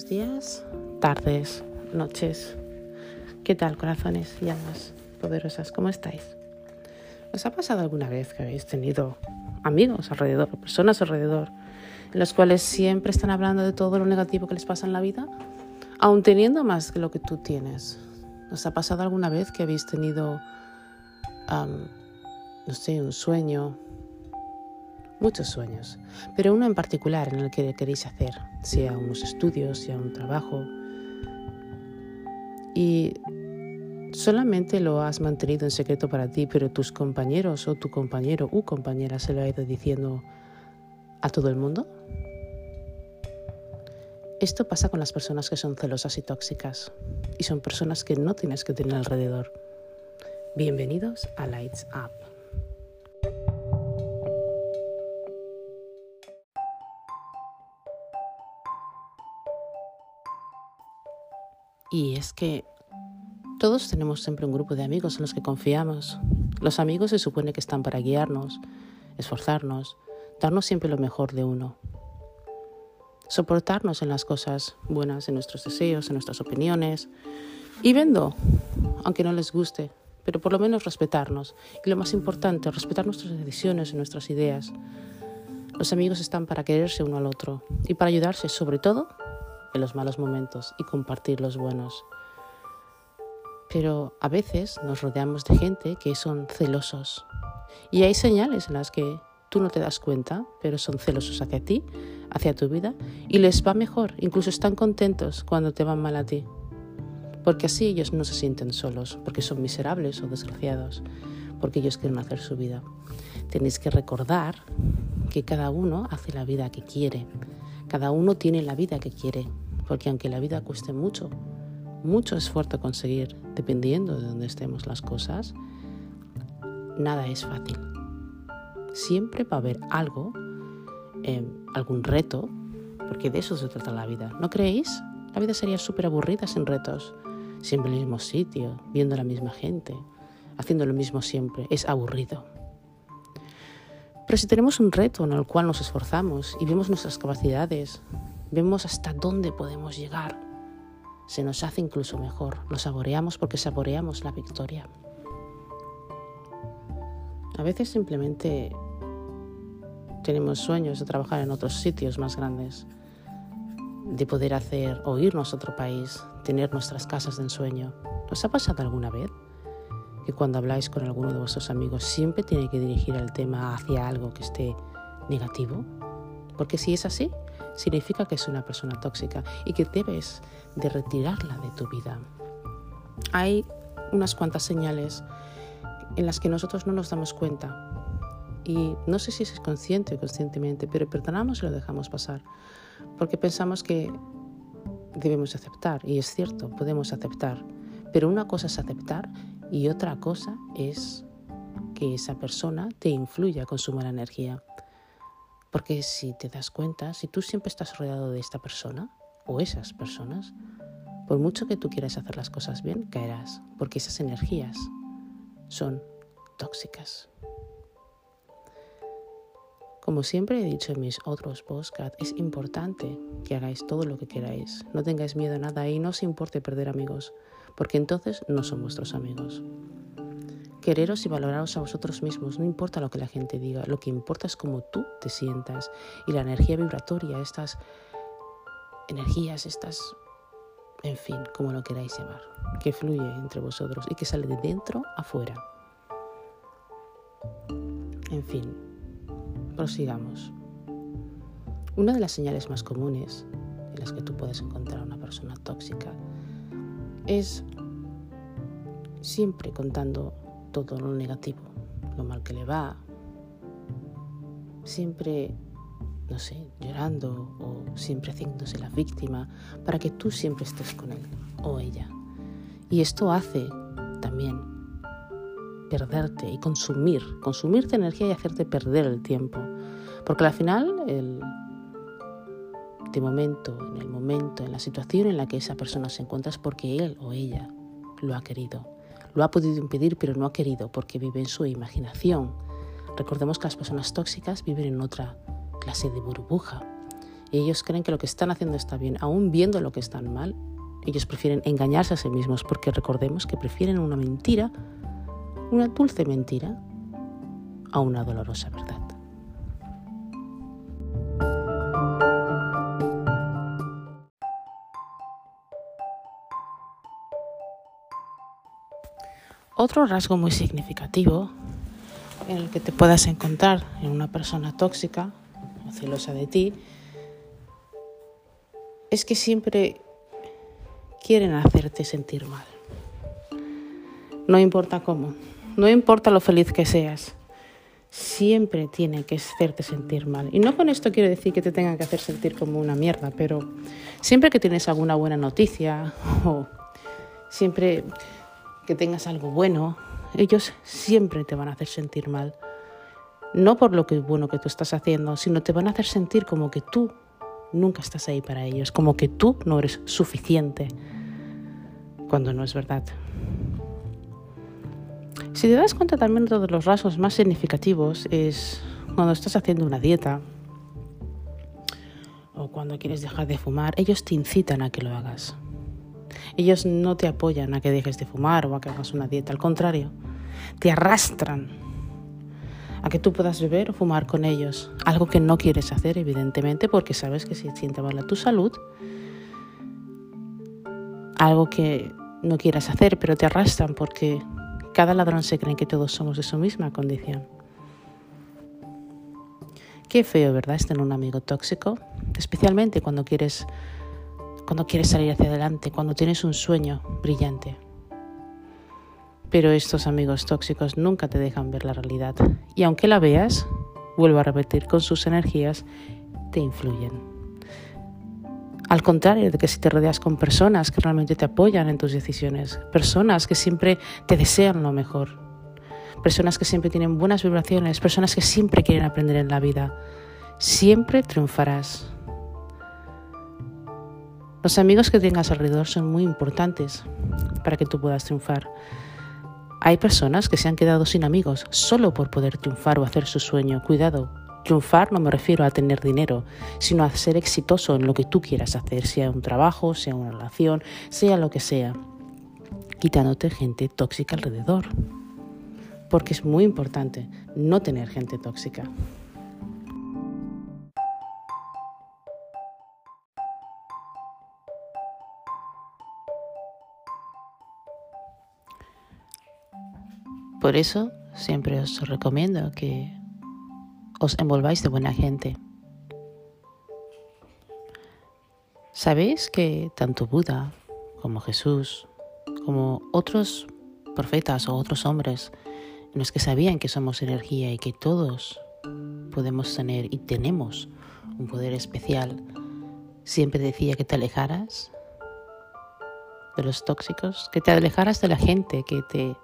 Buenos días, tardes, noches. ¿Qué tal, corazones y almas poderosas? ¿Cómo estáis? ¿Os ha pasado alguna vez que habéis tenido amigos alrededor, personas alrededor, en los cuales siempre están hablando de todo lo negativo que les pasa en la vida, aun teniendo más que lo que tú tienes? ¿Os ha pasado alguna vez que habéis tenido, no sé, un sueño, muchos sueños, pero uno en particular en el que queréis hacer, sea unos estudios, sea un trabajo. Y solamente lo has mantenido en secreto para ti, pero tus compañeros o tu compañero u compañera se lo ha ido diciendo a todo el mundo. Esto pasa con las personas que son celosas y tóxicas, y son personas que no tienes que tener alrededor. Bienvenidos a Lights Up. Y es que todos tenemos siempre un grupo de amigos en los que confiamos. Los amigos se supone que están para guiarnos, esforzarnos, darnos siempre lo mejor de uno. Soportarnos en las cosas buenas, en nuestros deseos, en nuestras opiniones. Y vendo, aunque no les guste, pero por lo menos respetarnos. Y lo más importante, respetar nuestras decisiones y nuestras ideas. Los amigos están para quererse uno al otro y para ayudarse sobre todo en los malos momentos y compartir los buenos. Pero a veces nos rodeamos de gente que son celosos. Y hay señales en las que tú no te das cuenta, pero son celosos hacia ti, hacia tu vida, y les va mejor, incluso están contentos cuando te van mal a ti. Porque así ellos no se sienten solos, porque son miserables o desgraciados, porque ellos quieren hacer su vida. Tenéis que recordar que cada uno hace la vida que quiere, cada uno tiene la vida que quiere, porque aunque la vida cueste mucho, mucho esfuerzo conseguir, dependiendo de dónde estemos las cosas, nada es fácil. Siempre va a haber algo, em, algún reto, porque de eso se trata la vida. ¿No creéis? La vida sería súper aburrida sin retos, siempre en el mismo sitio, viendo a la misma gente, haciendo lo mismo siempre. Es aburrido. Pero si tenemos un reto en el cual nos esforzamos y vemos nuestras capacidades, vemos hasta dónde podemos llegar, se nos hace incluso mejor, lo saboreamos porque saboreamos la victoria. A veces simplemente tenemos sueños de trabajar en otros sitios más grandes, de poder hacer o irnos a otro país, tener nuestras casas de ensueño. ¿Os ha pasado alguna vez? Que cuando habláis con alguno de vuestros amigos siempre tiene que dirigir el tema hacia algo que esté negativo? Porque si es así, significa que es una persona tóxica y que debes de retirarla de tu vida. Hay unas cuantas señales en las que nosotros no nos damos cuenta y no sé si es consciente o conscientemente, pero perdonamos y lo dejamos pasar porque pensamos que debemos aceptar y es cierto, podemos aceptar, pero una cosa es aceptar y otra cosa es que esa persona te influya con su mala energía. Porque si te das cuenta, si tú siempre estás rodeado de esta persona o esas personas, por mucho que tú quieras hacer las cosas bien, caerás, porque esas energías son tóxicas. Como siempre he dicho en mis otros podcasts, es importante que hagáis todo lo que queráis. No tengáis miedo a nada y no os importe perder amigos, porque entonces no son vuestros amigos. Quereros y valoraros a vosotros mismos, no importa lo que la gente diga, lo que importa es cómo tú te sientas y la energía vibratoria, estas energías, estas, en fin, como lo queráis llamar, que fluye entre vosotros y que sale de dentro afuera. En fin, prosigamos. Una de las señales más comunes en las que tú puedes encontrar a una persona tóxica es siempre contando todo lo negativo, lo mal que le va, siempre, no sé, llorando o siempre haciéndose la víctima para que tú siempre estés con él o ella. Y esto hace también perderte y consumir, consumirte energía y hacerte perder el tiempo. Porque al final, el, de momento, en el momento, en la situación en la que esa persona se encuentra es porque él o ella lo ha querido. Lo ha podido impedir, pero no ha querido porque vive en su imaginación. Recordemos que las personas tóxicas viven en otra clase de burbuja y ellos creen que lo que están haciendo está bien, aún viendo lo que están mal, ellos prefieren engañarse a sí mismos porque recordemos que prefieren una mentira, una dulce mentira, a una dolorosa verdad. Otro rasgo muy significativo en el que te puedas encontrar en una persona tóxica o celosa de ti es que siempre quieren hacerte sentir mal. No importa cómo, no importa lo feliz que seas, siempre tiene que hacerte sentir mal. Y no con esto quiero decir que te tengan que hacer sentir como una mierda, pero siempre que tienes alguna buena noticia o siempre que tengas algo bueno, ellos siempre te van a hacer sentir mal. No por lo que bueno que tú estás haciendo, sino te van a hacer sentir como que tú nunca estás ahí para ellos, como que tú no eres suficiente, cuando no es verdad. Si te das cuenta también de los rasgos más significativos es cuando estás haciendo una dieta o cuando quieres dejar de fumar, ellos te incitan a que lo hagas. Ellos no te apoyan a que dejes de fumar o a que hagas una dieta, al contrario, te arrastran a que tú puedas beber o fumar con ellos, algo que no quieres hacer evidentemente porque sabes que si siente mal a tu salud, algo que no quieras hacer, pero te arrastran porque cada ladrón se cree que todos somos de su misma condición. Qué feo, ¿verdad? Es tener un amigo tóxico, especialmente cuando quieres cuando quieres salir hacia adelante, cuando tienes un sueño brillante. Pero estos amigos tóxicos nunca te dejan ver la realidad y aunque la veas, vuelvo a repetir, con sus energías te influyen. Al contrario de que si te rodeas con personas que realmente te apoyan en tus decisiones, personas que siempre te desean lo mejor, personas que siempre tienen buenas vibraciones, personas que siempre quieren aprender en la vida, siempre triunfarás. Los amigos que tengas alrededor son muy importantes para que tú puedas triunfar. Hay personas que se han quedado sin amigos solo por poder triunfar o hacer su sueño. Cuidado, triunfar no me refiero a tener dinero, sino a ser exitoso en lo que tú quieras hacer, sea un trabajo, sea una relación, sea lo que sea, quitándote gente tóxica alrededor. Porque es muy importante no tener gente tóxica. Por eso siempre os recomiendo que os envolváis de buena gente. Sabéis que tanto Buda como Jesús, como otros profetas o otros hombres en los que sabían que somos energía y que todos podemos tener y tenemos un poder especial, siempre decía que te alejaras de los tóxicos, que te alejaras de la gente que te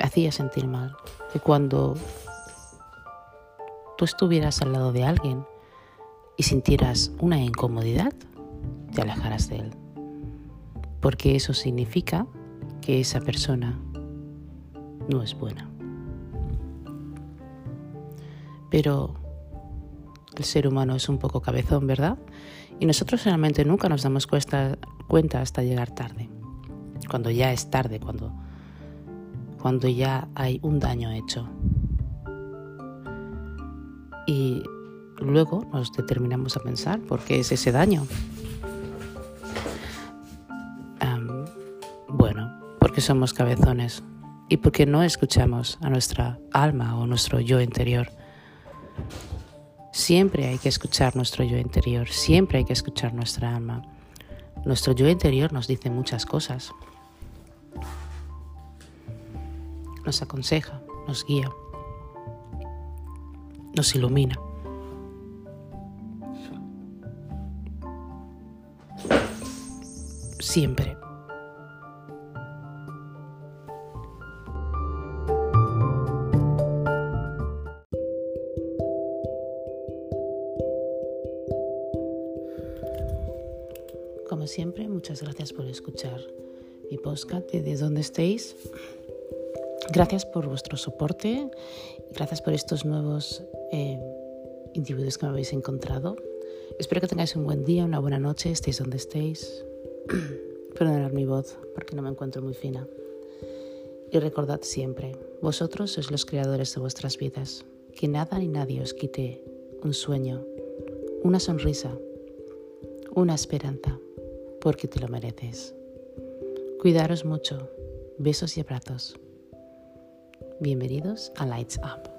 hacía sentir mal. Que cuando tú estuvieras al lado de alguien y sintieras una incomodidad, te alejaras de él. Porque eso significa que esa persona no es buena. Pero el ser humano es un poco cabezón, ¿verdad? Y nosotros realmente nunca nos damos cuenta hasta llegar tarde. Cuando ya es tarde, cuando cuando ya hay un daño hecho. Y luego nos determinamos a pensar por qué es ese daño. bueno, porque somos cabezones y porque no escuchamos a nuestra alma o nuestro yo interior. Siempre hay que escuchar nuestro yo interior, siempre hay que escuchar nuestra alma. Nuestro yo interior nos dice muchas cosas nos aconseja, nos guía, nos ilumina. Siempre. Como siempre, muchas gracias por escuchar mi podcast desde donde estéis. Gracias por vuestro soporte, gracias por estos nuevos eh, individuos que me habéis encontrado. Espero que tengáis un buen día, una buena noche, estéis donde estéis. Perdonad mi voz porque no me encuentro muy fina. Y recordad siempre, vosotros sois los creadores de vuestras vidas. Que nada ni nadie os quite un sueño, una sonrisa, una esperanza, porque te lo mereces. Cuidaros mucho. Besos y abrazos. Bienvenidos a Lights Up.